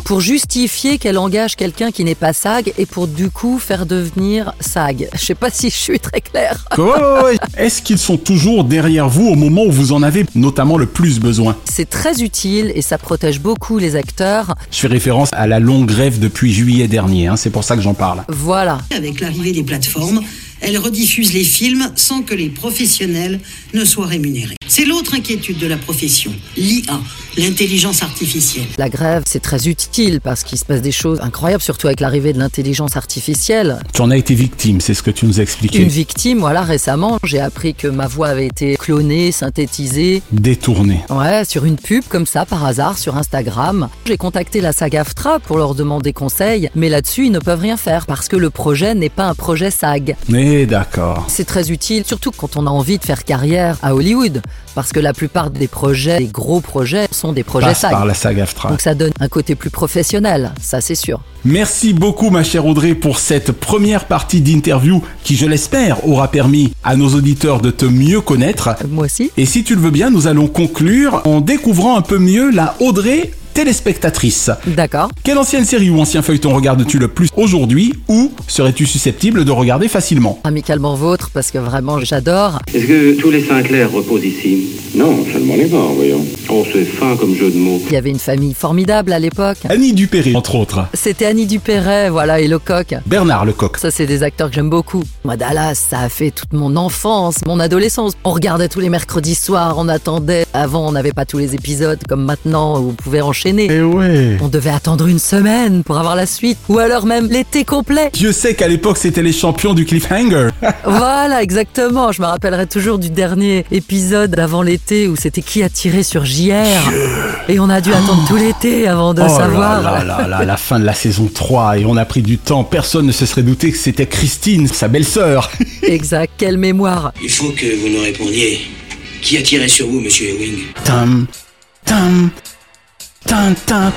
pour justifier qu'elle engage quelqu'un qui n'est pas SAG et pour du coup faire devenir SAG. Je sais pas si je suis très claire. Oh, Est-ce qu'ils sont toujours derrière vous au moment où vous en avez notamment le plus besoin? C'est très utile et ça protège beaucoup les acteurs. Je fais référence à la longue grève depuis juillet dernier, hein, c'est pour ça que j'en parle. Voilà. Avec l'arrivée des plateformes, elles rediffusent les films sans que les professionnels ne soient rémunérés. C'est l'autre inquiétude de la profession, l'IA, l'intelligence artificielle. La grève, c'est très utile parce qu'il se passe des choses incroyables, surtout avec l'arrivée de l'intelligence artificielle. Tu en as été victime, c'est ce que tu nous as expliqué. Une victime, voilà, récemment, j'ai appris que ma voix avait été clonée, synthétisée. Détourné. Ouais, sur une pub comme ça, par hasard, sur Instagram. J'ai contacté la SAG-AFTRA pour leur demander conseil, mais là-dessus, ils ne peuvent rien faire parce que le projet n'est pas un projet SAG. Mais d'accord. C'est très utile, surtout quand on a envie de faire carrière à Hollywood, parce que la plupart des projets, des gros projets, sont des projets Passe SAG. par la saga AFTRA. Donc ça donne un côté plus professionnel, ça c'est sûr. Merci beaucoup ma chère Audrey pour cette première partie d'interview qui je l'espère aura permis à nos auditeurs de te mieux connaître. Moi aussi. Et si tu le veux bien, nous allons conclure en découvrant un peu mieux la Audrey téléspectatrice. D'accord. Quelle ancienne série ou ancien feuilleton regardes-tu le plus aujourd'hui ou serais-tu susceptible de regarder facilement? Amicalement vôtre, parce que vraiment j'adore. Est-ce que tous les Sinclair reposent ici? Non, seulement les morts, voyons. Oh, c'est fin comme jeu de mots. Il y avait une famille formidable à l'époque. Annie Dupéré, entre autres. C'était Annie Dupéret, voilà, et Lecoq. Bernard Lecoq. Ça, c'est des acteurs que j'aime beaucoup. Moi, Dallas, ça a fait toute mon enfance, mon adolescence. On regardait tous les mercredis soirs, on attendait. Avant, on n'avait pas tous les épisodes comme maintenant, où vous pouvez enchaîner enchaîné. Eh ouais. On devait attendre une semaine pour avoir la suite, ou alors même l'été complet. Dieu sait qu'à l'époque c'était les champions du cliffhanger. Voilà, exactement. Je me rappellerai toujours du dernier épisode d'avant l'été où c'était qui a tiré sur JR. Et on a dû attendre tout l'été avant de oh savoir. là là là là, la fin de la saison 3 et on a pris du temps. Personne ne se serait douté que c'était Christine, sa belle-sœur. Exact, quelle mémoire. Il faut que vous nous répondiez. Qui a tiré sur vous, monsieur Ewing? Tam, tam, tam, tam.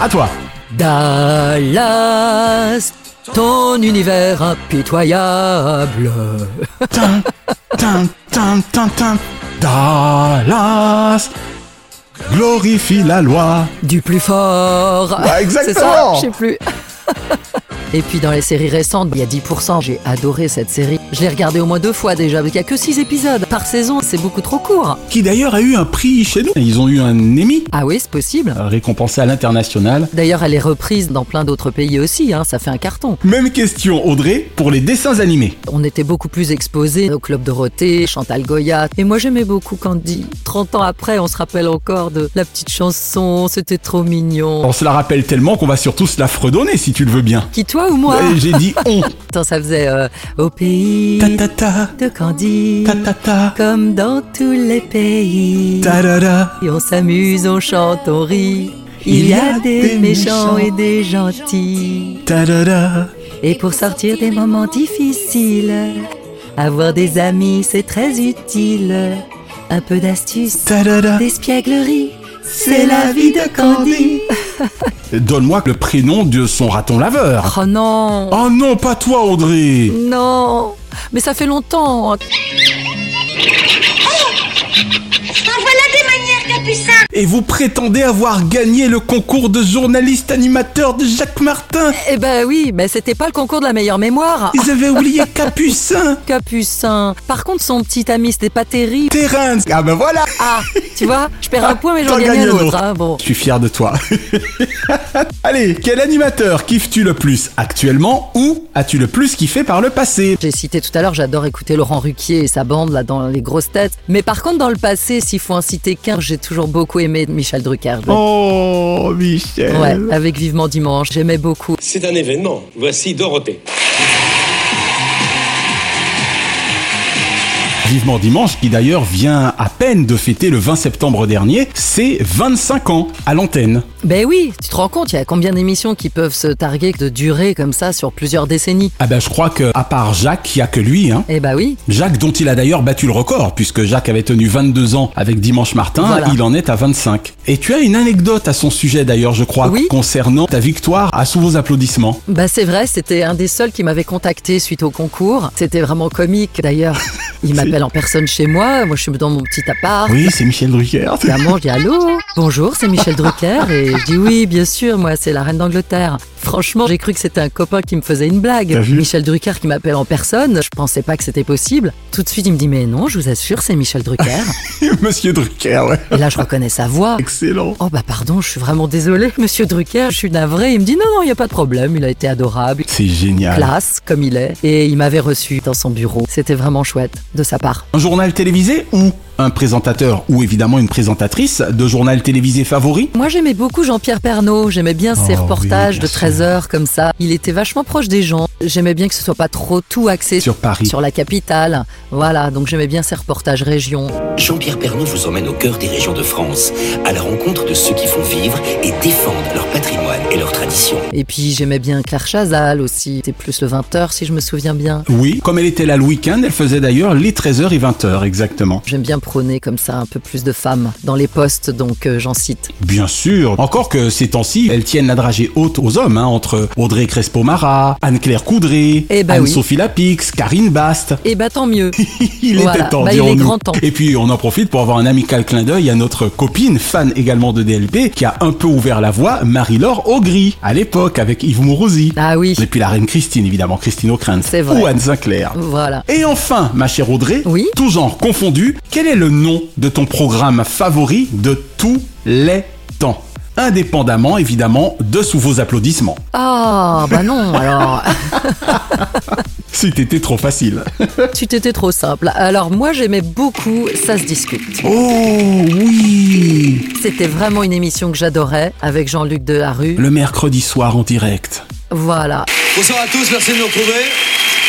À toi. Dallas, ton univers impitoyable. Tam, tam, tam. Dallas glorifie la loi. Du plus fort. Bah, exactement. C'est ça, je sais plus. Et puis dans les séries récentes, il y a 10%, j'ai adoré cette série. Je l'ai regardée au moins deux fois déjà, parce qu'il n'y a que 6 épisodes par saison, c'est beaucoup trop court. Qui d'ailleurs a eu un prix chez nous. Ils ont eu un Emmy, Ah oui, c'est possible. euh, récompensé à l'international. D'ailleurs, elle est reprise dans plein d'autres pays aussi, hein, ça fait un carton. Même question, Audrey, pour les dessins animés. On était beaucoup plus exposés au Club Dorothée, Chantal Goya. Et moi, j'aimais beaucoup Candy. 30 ans après, on se rappelle encore de la petite chanson, c'était trop mignon. On se la rappelle tellement qu'on va surtout se la fredonner si tu le veux bien. Qui, toi ou moi Euh, J'ai dit on. Attends, ça faisait euh, au pays Ta ta ta, de ta, comme dans tous les pays. Et on s'amuse, on chante, on rit. Il y a des méchants et des gentils. Et pour sortir des moments difficiles, avoir des amis, c'est très utile. Un peu d'astuce, d'espièglerie, c'est la vie de Candy. Donne-moi le prénom de son raton laveur. Oh non, Oh non, pas toi, Audrey. non, mais ça fait longtemps. Et vous prétendez avoir gagné le concours de journaliste animateur de Jacques Martin Eh ben oui, mais c'était pas le concours de la meilleure mémoire. Ils avaient oublié Capucin Capucin. Par contre, son petit ami, c'était pas terrible. Terence Ah ben voilà Ah, tu vois, je perds un point, mais j'en gagne un autre. autre. hein, bon. Je suis fier de toi. Allez, quel animateur kiffes-tu le plus actuellement ou as-tu le plus kiffé par le passé? J'ai cité tout à l'heure, j'adore écouter Laurent Ruquier et sa bande là dans les grosses têtes. Mais par contre, dans le passé, s'il faut en citer qu'un, j'ai toujours beaucoup aimé Michel Drucker. Oh, Michel Ouais, avec Vivement Dimanche, j'aimais beaucoup. C'est un événement. Voici Dorothée. Vivement Dimanche, qui d'ailleurs vient à peine de fêter le 20 septembre dernier, c'est 25 ans à l'antenne. Ben oui, tu te rends compte, il y a combien d'émissions qui peuvent se targuer de durer comme ça sur plusieurs décennies? Ah ben je crois que à part Jacques, il n'y a que lui. Hein. Eh ben oui, Jacques dont il a d'ailleurs battu le record, puisque Jacques avait tenu 22 ans avec Dimanche Martin, Voilà. il en est à 25. Et tu as une anecdote à son sujet d'ailleurs, je crois, Oui. concernant ta victoire à sous vos applaudissements. bah c'est vrai, c'était un des seuls qui m'avait contacté suite au concours. C'était vraiment comique d'ailleurs. Il m'appelle en personne chez moi, moi je suis dans mon petit appart. Oui, c'est Michel Drucker. Évidemment, je dis allô, bonjour, c'est Michel Drucker et je dis oui, bien sûr, moi c'est la reine d'Angleterre. Franchement, j'ai cru que c'était un copain qui me faisait une blague. Michel Drucker qui m'appelle en personne, je pensais pas que c'était possible. Tout de suite, il me dit mais non, je vous assure, c'est Michel Drucker. Monsieur Drucker, ouais. et là, je reconnais sa voix. Excellent. Oh bah pardon, je suis vraiment désolée, Monsieur Drucker, je suis navrée. Il me dit non, non, il y a pas de problème, il a été adorable. C'est génial. Classe, comme il est. Et il m'avait reçu dans son bureau. C'était vraiment chouette de sa part. Un journal télévisé ou un présentateur ou évidemment une présentatrice de journal télévisé favori? Moi j'aimais beaucoup Jean-Pierre Pernaud, j'aimais bien ses Oh reportages oui, de bien 13 heures comme ça. Il était vachement proche des gens. J'aimais bien que ce soit pas trop tout axé Sur Paris. sur la capitale. Voilà, donc j'aimais bien ses reportages région. Jean-Pierre Pernaud vous emmène au cœur des régions de France, à la rencontre de ceux qui font vivre et défendent leur patrimoine et leurs traditions. Et puis j'aimais bien Claire Chazal aussi. C'était plus le 20h si je me souviens bien. Oui, comme elle était là le week-end, elle faisait d'ailleurs les 13h et 20h exactement. J'aime bien prôner comme ça un peu plus de femmes dans les postes, donc euh, j'en cite. Bien sûr. Encore que ces temps-ci, elles tiennent la dragée haute aux hommes, hein, entre Audrey Crespo-Mara, Anne-Claire Coudray, Eh ben oui. Anne-Sophie Lapix, Karine Bast. Et bah tant mieux. Il Voilà. était temps, Bah, il est grand temps. Et puis on en profite pour avoir un amical clin d'œil à notre copine, fan également de DLP, qui a un peu ouvert la voie, Marie-Laure Augry, à l'époque avec Yves Mourouzi. Ah oui. Et puis la reine Christine, évidemment, Christine O'Krent. C'est vrai. Ou Anne Sinclair. Voilà. Et enfin, ma chère Audrey, Oui tout genre confondu, quel est le nom de ton programme favori de tous les temps? Indépendamment, évidemment, de sous vos applaudissements. Ah bah non alors. Si t'étais trop facile. Tu t'étais trop simple. Alors moi j'aimais beaucoup Ça se discute. Oh oui C'était vraiment une émission que j'adorais avec Jean-Luc Delarue. Le mercredi soir en direct. Voilà. Bonsoir à tous, merci de nous retrouver et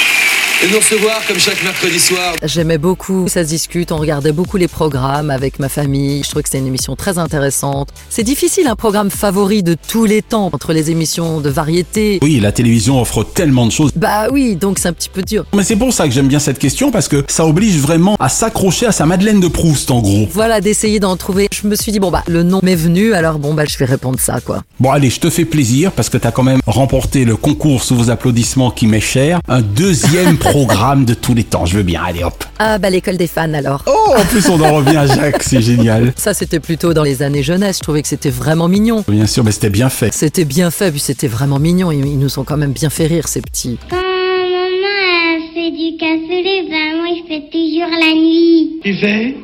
de nous recevoir comme chaque mercredi soir. J'aimais beaucoup Ça se discute, on regardait beaucoup les programmes avec ma famille. Je trouvais que c'était une émission très intéressante. C'est difficile un programme favori de tous les temps entre les émissions de variété. Oui, la télévision offre tellement de choses. Bah oui, donc c'est un petit peu dur. Mais c'est pour ça que j'aime bien cette question parce que ça oblige vraiment à s'accrocher à sa Madeleine de Proust en gros. Voilà, d'essayer d'en trouver. Je me suis dit, bon bah le nom m'est venu, alors bon bah je vais répondre ça quoi. Bon allez, je te fais plaisir parce que t'as quand même remporté le concours sous vos applaudissements qui m'est cher. Un deuxième programme de tous les temps, je veux bien, allez hop. Ah bah l'école des fans alors. Oh, en plus on en revient à Jacques, c'est génial. Ça c'était plutôt dans les années jeunesse, je trouvais que c'était vraiment mignon. Bien sûr, mais c'était bien fait. C'était bien fait, puis c'était vraiment mignon. Ils, ils nous ont quand même bien fait rire ces petits. Quand maman fait du cassoulet, ben moi je fais toujours la nuit. Tu fais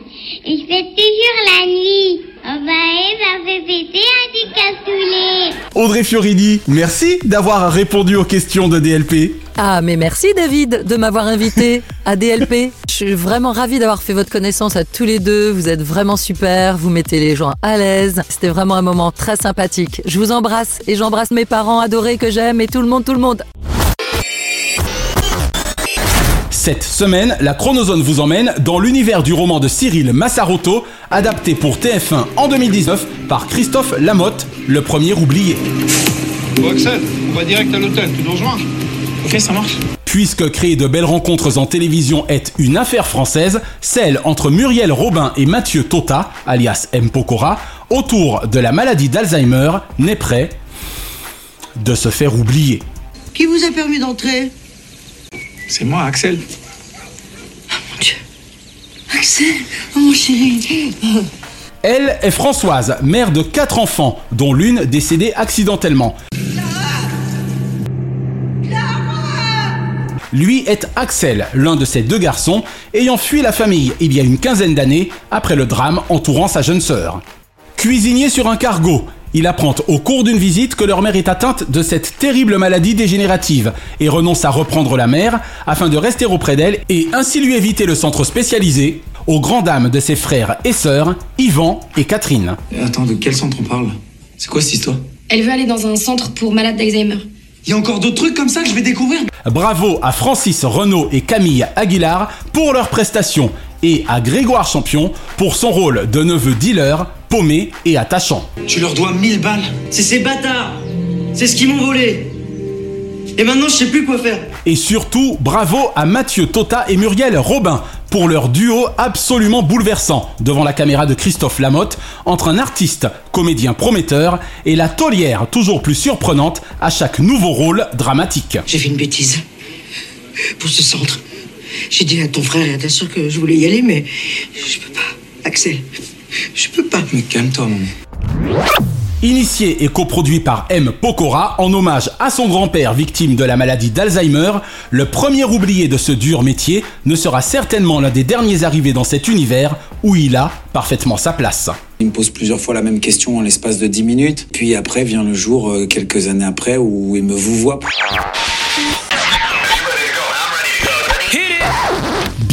Je fais toujours la nuit. Oh bah Eve a fait péter un du cassoulet. Audrey Fiorini, merci d'avoir répondu aux questions de DLP. Ah mais merci David de m'avoir invité à DLP. Je suis vraiment ravie d'avoir fait votre connaissance à tous les deux. Vous êtes vraiment super, vous mettez les gens à l'aise. C'était vraiment un moment très sympathique. Je vous embrasse et j'embrasse mes parents adorés que j'aime et tout le monde, tout le monde. Cette semaine, la Chronozone vous emmène dans l'univers du roman de Cyril Massaroto, adapté pour TF1 en 2019 par Christophe Lamotte, le premier oublié. Bon, Axel, on va direct à l'hôtel, tu nous rejoins? Ok, ça marche. Puisque créer de belles rencontres en télévision est une affaire française, celle entre Muriel Robin et Mathieu Tota, alias M. Pokora, autour de la maladie d'Alzheimer, n'est prêt de se faire oublier. Qui vous a permis d'entrer? C'est moi, Axel. Axel, oh mon chéri. Elle est Françoise, mère de quatre enfants, dont l'une décédée accidentellement. Lui est Axel, l'un de ses deux garçons, ayant fui la famille il y a une quinzaine d'années après le drame entourant sa jeune sœur. Cuisinier sur un cargo, il apprend au cours d'une visite que leur mère est atteinte de cette terrible maladie dégénérative et renonce à reprendre la mère afin de rester auprès d'elle et ainsi lui éviter le centre spécialisé aux grandes dames de ses frères et sœurs, Yvan et Catherine. Attends, de quel centre on parle? C'est quoi cette histoire? Elle veut aller dans un centre pour malades d'Alzheimer. Il y a encore d'autres trucs comme ça que je vais découvrir Bravo à Francis Renaud et Camille Aguilar pour leurs prestations et à Grégoire Champion pour son rôle de neveu dealer, paumé et attachant. Tu leur dois 1000 balles. C'est ces bâtards. C'est ce qu'ils m'ont volé. Et maintenant, je sais plus quoi faire. Et surtout, bravo à Mathieu Tota et Muriel Robin pour leur duo absolument bouleversant devant la caméra de Christophe Lamotte entre un artiste, comédien prometteur et la taulière toujours plus surprenante à chaque nouveau rôle dramatique. J'ai fait une bêtise. Pour ce centre. J'ai dit à ton frère et à ta soeur que je voulais y aller, mais je peux pas. Axel, je peux pas. Mais calme-toi, maman. Initié et coproduit par M. Pokora en hommage à son grand-père victime de la maladie d'Alzheimer, le premier oublié de ce dur métier ne sera certainement l'un des derniers arrivés dans cet univers où il a parfaitement sa place. Il me pose plusieurs fois la même question en l'espace de 10 minutes. Puis après vient le jour, euh, quelques années après, où il me vous voit.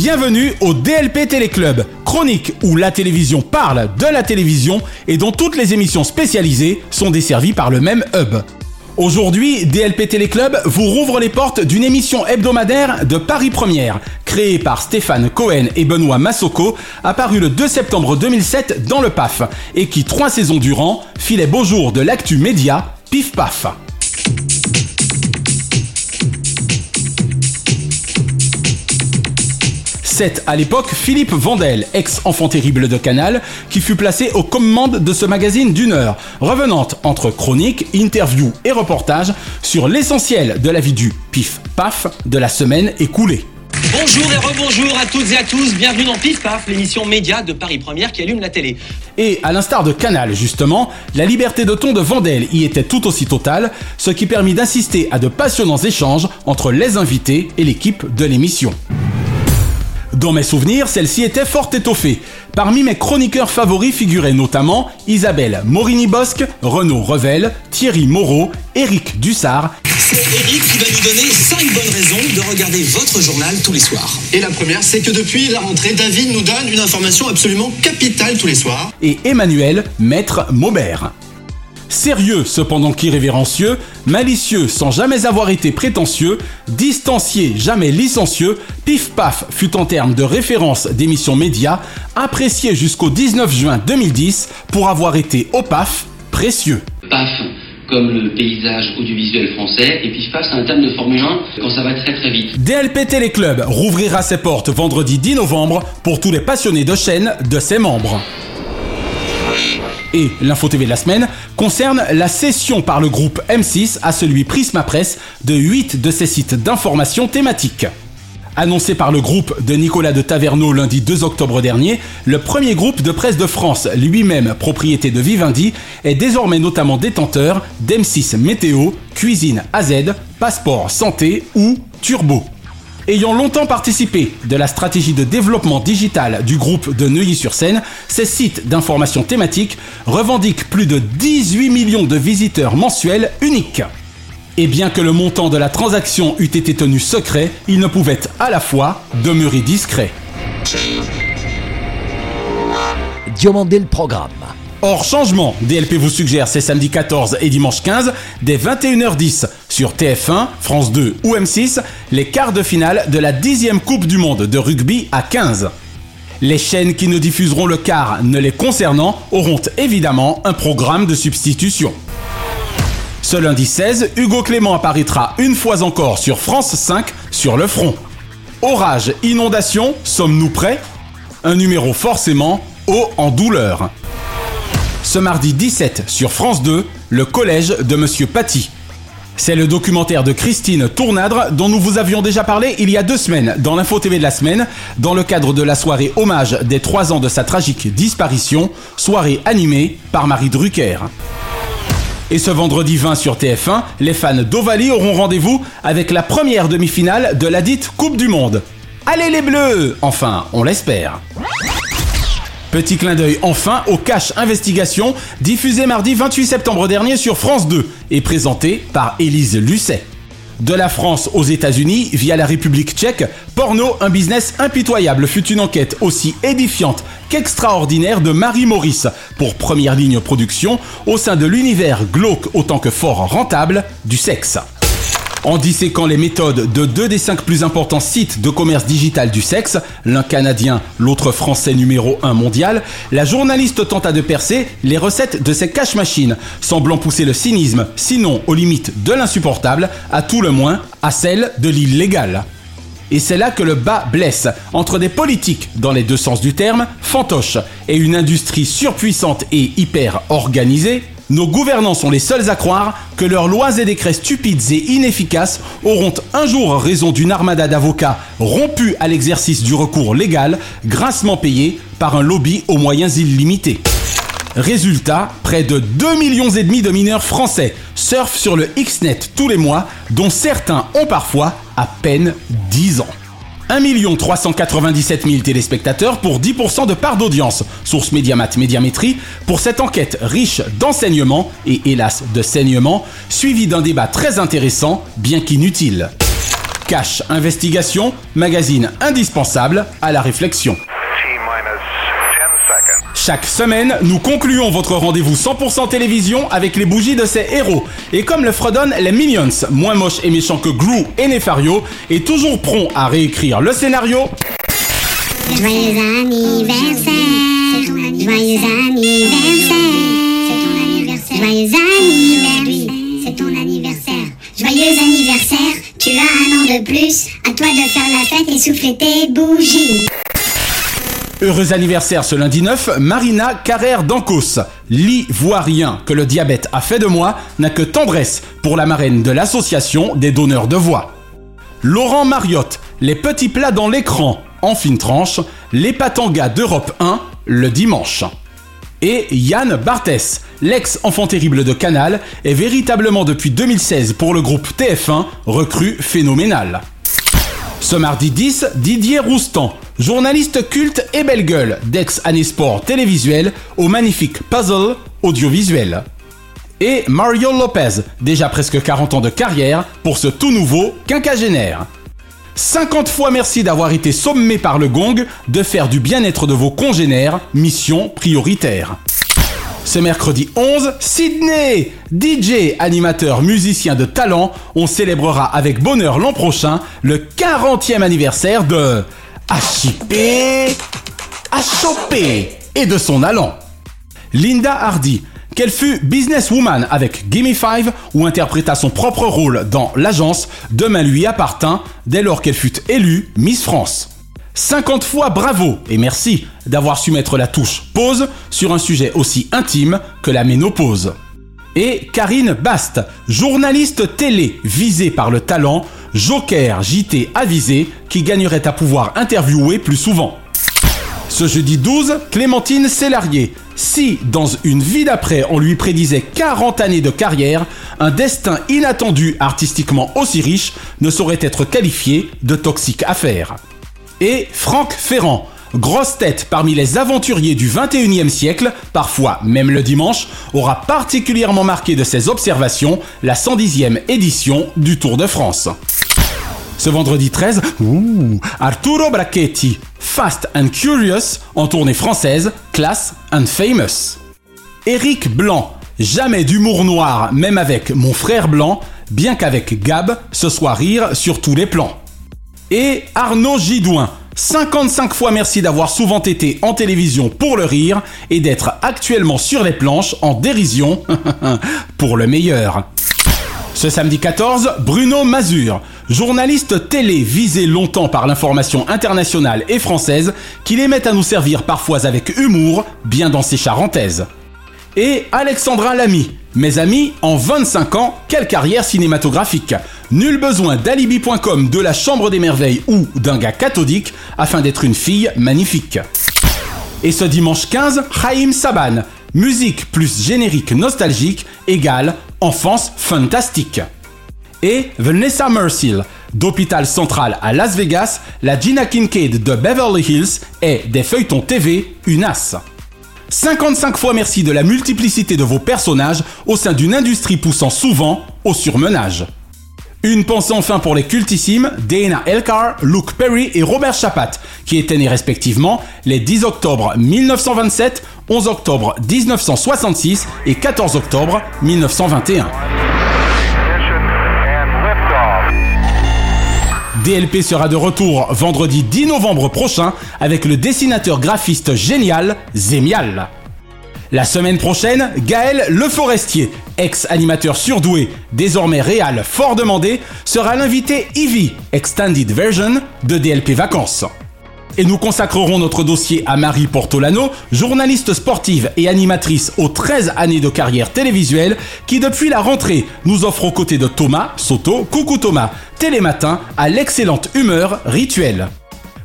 Bienvenue au DLP Téléclub, chronique où la télévision parle de la télévision et dont toutes les émissions spécialisées sont desservies par le même hub. Aujourd'hui, DLP Téléclub vous rouvre les portes d'une émission hebdomadaire de Paris Première, créée par Stéphane Cohen et Benoît Massoko, apparue le 2 septembre 2007 dans le PAF, et qui, trois saisons durant, fit les beaux jours de l'actu média, pif paf. C'est à l'époque Philippe Vandel, ex-enfant terrible de Canal, qui fut placé aux commandes de ce magazine d'une heure, revenant entre chroniques, interviews et reportages sur l'essentiel de la vie du pif-paf de la semaine écoulée. Bonjour et rebonjour à toutes et à tous, bienvenue dans Pif Paf, l'émission média de Paris Première qui allume la télé. Et à l'instar de Canal justement, la liberté de ton de Vandel y était tout aussi totale, ce qui permit d'assister à de passionnants échanges entre les invités et l'équipe de l'émission. Dans mes souvenirs, celle-ci était fort étoffée. Parmi mes chroniqueurs favoris figuraient notamment Isabelle Morini-Bosque, Renaud Revel, Thierry Moreau, Éric Dussard Eric qui va nous donner 5 bonnes raisons de regarder votre journal tous les soirs. Et la première, c'est que depuis la rentrée, David nous donne une information absolument capitale tous les soirs. Et Emmanuel, maître Maubert. Sérieux cependant qu'irrévérencieux, malicieux sans jamais avoir été prétentieux, distancié jamais licencieux, Pif Paf fut en termes de référence d'émissions médias, apprécié jusqu'au 19 juin 2010 pour avoir été au PAF précieux. PAF comme le paysage audiovisuel français, et puis face à un terme de Formule 1 quand ça va très très vite. DLP Téléclub rouvrira ses portes vendredi 10 novembre pour tous les passionnés de chaîne de ses membres. Et l'info TV de la semaine concerne la cession par le groupe M6 à celui Prisma Presse de 8 de ses sites d'information thématiques. Annoncé par le groupe de Nicolas de Taverneau lundi 2 octobre dernier, le premier groupe de presse de France, lui-même propriété de Vivendi, est désormais notamment détenteur d'M6 Météo, Cuisine AZ, Passeport Santé ou Turbo. Ayant longtemps participé de la stratégie de développement digital du groupe de Neuilly-sur-Seine, ces sites d'information thématique revendiquent plus de 18 millions de visiteurs mensuels uniques. Et bien que le montant de la transaction eût été tenu secret, il ne pouvait à la fois demeurer discret. Diomandé le programme. Hors changement, DLP vous suggère ces samedi 14 et dimanche 15, dès 21h10 sur TF1, France 2 ou M6, les quarts de finale de la 10e Coupe du Monde de rugby à 15. Les chaînes qui ne diffuseront le quart ne les concernant auront évidemment un programme de substitution. Ce lundi 16, Hugo Clément apparaîtra une fois encore sur France 5 sur le front. Orage, inondation, sommes-nous prêts? Un numéro forcément haut en douleur. Ce mardi 17 sur France 2, le collège de Monsieur Paty. C'est le documentaire de Christine Tournadre dont nous vous avions déjà parlé il y a deux semaines dans l'Info TV de la semaine, dans le cadre de la soirée hommage des trois ans de sa tragique disparition, soirée animée par Marie Drucker. Et ce vendredi 20 sur TF1, les fans d'Ovalie auront rendez-vous avec la première demi-finale de la dite Coupe du Monde. Allez les Bleus Enfin, on l'espère. Petit clin d'œil enfin au Cash Investigation, diffusé mardi 28 septembre dernier sur France 2 et présenté par Élise Lucet. De la France aux États-Unis, via la République tchèque, Porno, un business impitoyable fut une enquête aussi édifiante qu'extraordinaire de Marie Maurice pour première ligne production au sein de l'univers glauque autant que fort rentable du sexe. En disséquant les méthodes de deux des cinq plus importants sites de commerce digital du sexe, l'un canadien, l'autre français numéro 1 mondial, la journaliste tenta de percer les recettes de ces cash machines, semblant pousser le cynisme, sinon aux limites de l'insupportable, à tout le moins à celle de l'illégal. Et c'est là que le bas blesse, entre des politiques, dans les deux sens du terme, fantoches, et une industrie surpuissante et hyper organisée, nos gouvernants sont les seuls à croire que leurs lois et décrets stupides et inefficaces auront un jour raison d'une armada d'avocats rompus à l'exercice du recours légal, grassement payés par un lobby aux moyens illimités. Résultat, près de 2 millions et demi de mineurs français surfent sur le Xnet tous les mois, dont certains ont parfois à peine 10 ans. 1 397 000 téléspectateurs pour 10% de part d'audience, source Médiamat Médiamétrie, pour cette enquête riche d'enseignements et hélas de saignements, suivie d'un débat très intéressant, bien qu'inutile. Cash Investigation, magazine indispensable à la réflexion. Chaque semaine, nous concluons votre rendez-vous 100% télévision avec les bougies de ces héros. Et comme le fredonnent les Minions, moins moches et méchants que Gru et Nefario, et toujours prompt à réécrire le scénario. Joyeux anniversaire, joyeux anniversaire, joyeux anniversaire, c'est ton anniversaire. Joyeux anniversaire, tu as un an de plus, à toi de faire la fête et souffler tes bougies. Heureux anniversaire ce lundi 9, Marina Carrère d'Ancos. L'ivoirien que le diabète a fait de moi n'a que tendresse pour la marraine de l'association des donneurs de voix. Laurent Mariotte, les petits plats dans l'écran, en fine tranche, les patangas d'Europe 1, le dimanche. Et Yann Barthès, l'ex-enfant terrible de Canal, est véritablement depuis 2016 pour le groupe TF1 recrue phénoménal. Ce mardi 10, Didier Roustan, journaliste culte et belle gueule d'ex Sport télévisuel au magnifique puzzle audiovisuel. Et Mario Lopez, déjà presque 40 ans de carrière pour ce tout nouveau quinquagénaire. 50 fois merci d'avoir été sommé par le gong de faire du bien-être de vos congénères mission prioritaire. Ce mercredi 11, Sydney DJ, animateur, musicien de talent, on célébrera avec bonheur l'an prochain le 40e anniversaire de HIP, HOP et de son allant. Linda Hardy, qu'elle fut businesswoman avec Gimme Five ou interpréta son propre rôle dans l'agence Demain lui appartint dès lors qu'elle fut élue Miss France. 50 fois bravo et merci d'avoir su mettre la touche pause sur un sujet aussi intime que la ménopause. Et Karine Bast, journaliste télé visée par le talent, joker JT avisé qui gagnerait à pouvoir interviewer plus souvent. Ce jeudi 12, Clémentine Célarier. Si, dans une vie d'après, on lui prédisait 40 années de carrière, un destin inattendu artistiquement aussi riche ne saurait être qualifié de toxique affaire. Et Franck Ferrand, grosse tête parmi les aventuriers du 21e siècle, parfois même le dimanche, aura particulièrement marqué de ses observations la 110e édition du Tour de France. Ce vendredi 13, ouh, Arturo Brachetti, Fast and Curious en tournée française, classe and famous. Éric Blanc, jamais d'humour noir, même avec mon frère blanc, bien qu'avec Gab, ce soit rire sur tous les plans. Et Arnaud Gidouin, 55 fois merci d'avoir souvent été en télévision pour le rire et d'être actuellement sur les planches en dérision pour le meilleur. Ce samedi 14, Bruno Mazur, journaliste télé visé longtemps par l'information internationale et française, qu'il aimait à nous servir parfois avec humour, bien dans ses charentaises. Et Alexandra Lamy, mes amis, en 25 ans, quelle carrière cinématographique Nul besoin d'alibi.com, de la Chambre des Merveilles ou d'un gars cathodique afin d'être une fille magnifique. Et ce dimanche 15, Haïm Saban, musique plus générique nostalgique égale enfance fantastique. Et Vanessa Mercill, d'Hôpital Central à Las Vegas, la Gina Kincaid de Beverly Hills est des feuilletons TV une as. 55 fois merci de la multiplicité de vos personnages au sein d'une industrie poussant souvent au surmenage. Une pensée enfin pour les cultissimes Dana Elcar, Luke Perry et Robert Chapat, qui étaient nés respectivement les 10 octobre 1927, 11 octobre 1966 et 14 octobre 1921. DLP sera de retour vendredi 10 novembre prochain avec le dessinateur graphiste génial Zemial. La semaine prochaine, Gaël Le Forestier, ex-animateur surdoué, désormais réal fort demandé, sera l'invité Ivy, Extended Version, de DLP Vacances. Et nous consacrerons notre dossier à Marie Portolano, journaliste sportive et animatrice aux 13 années de carrière télévisuelle, qui depuis la rentrée nous offre aux côtés de Thomas Soto, Coucou Thomas, Télématin, à l'excellente humeur rituelle.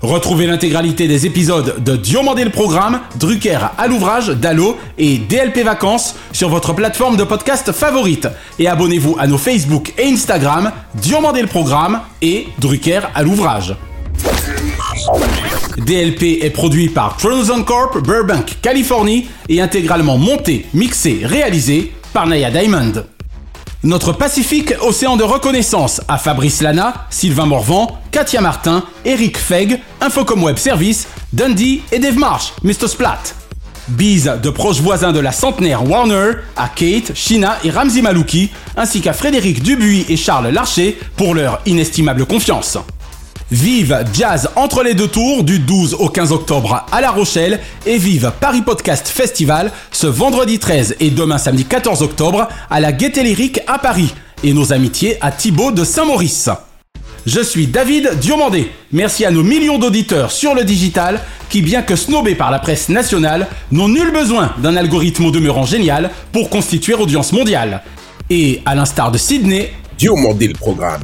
Retrouvez l'intégralité des épisodes de Diomandé le Programme, Drucker à l'ouvrage, Dallo et DLP Vacances sur votre plateforme de podcast favorite. Et abonnez-vous à nos Facebook et Instagram, Diomandé le Programme et Drucker à l'ouvrage. DLP est produit par Frozen Corp, Burbank, Californie et intégralement monté, mixé, réalisé par Naya Diamond. Notre Pacifique Océan de reconnaissance à Fabrice Lana, Sylvain Morvan, Katia Martin, Eric Feg, Infocom Web Service, Dundee et Dave Marsh, Mr. Splat. Bise de proches voisins de la centenaire Warner à Kate, Shina et Ramzi Malouki, ainsi qu'à Frédéric Dubuis et Charles Larcher pour leur inestimable confiance. Vive Jazz entre les deux tours du 12 au 15 octobre à La Rochelle et vive Paris Podcast Festival ce vendredi 13 et demain samedi 14 octobre à la Gaieté Lyrique à Paris et nos amitiés à Thibaut de Saint-Maurice. Je suis David Diomandé. Merci à nos millions d'auditeurs sur le digital qui, bien que snobés par la presse nationale, n'ont nul besoin d'un algorithme au demeurant génial pour constituer audience mondiale. Et à l'instar de Sydney, Diomandé le programme.